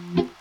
Mm-hmm.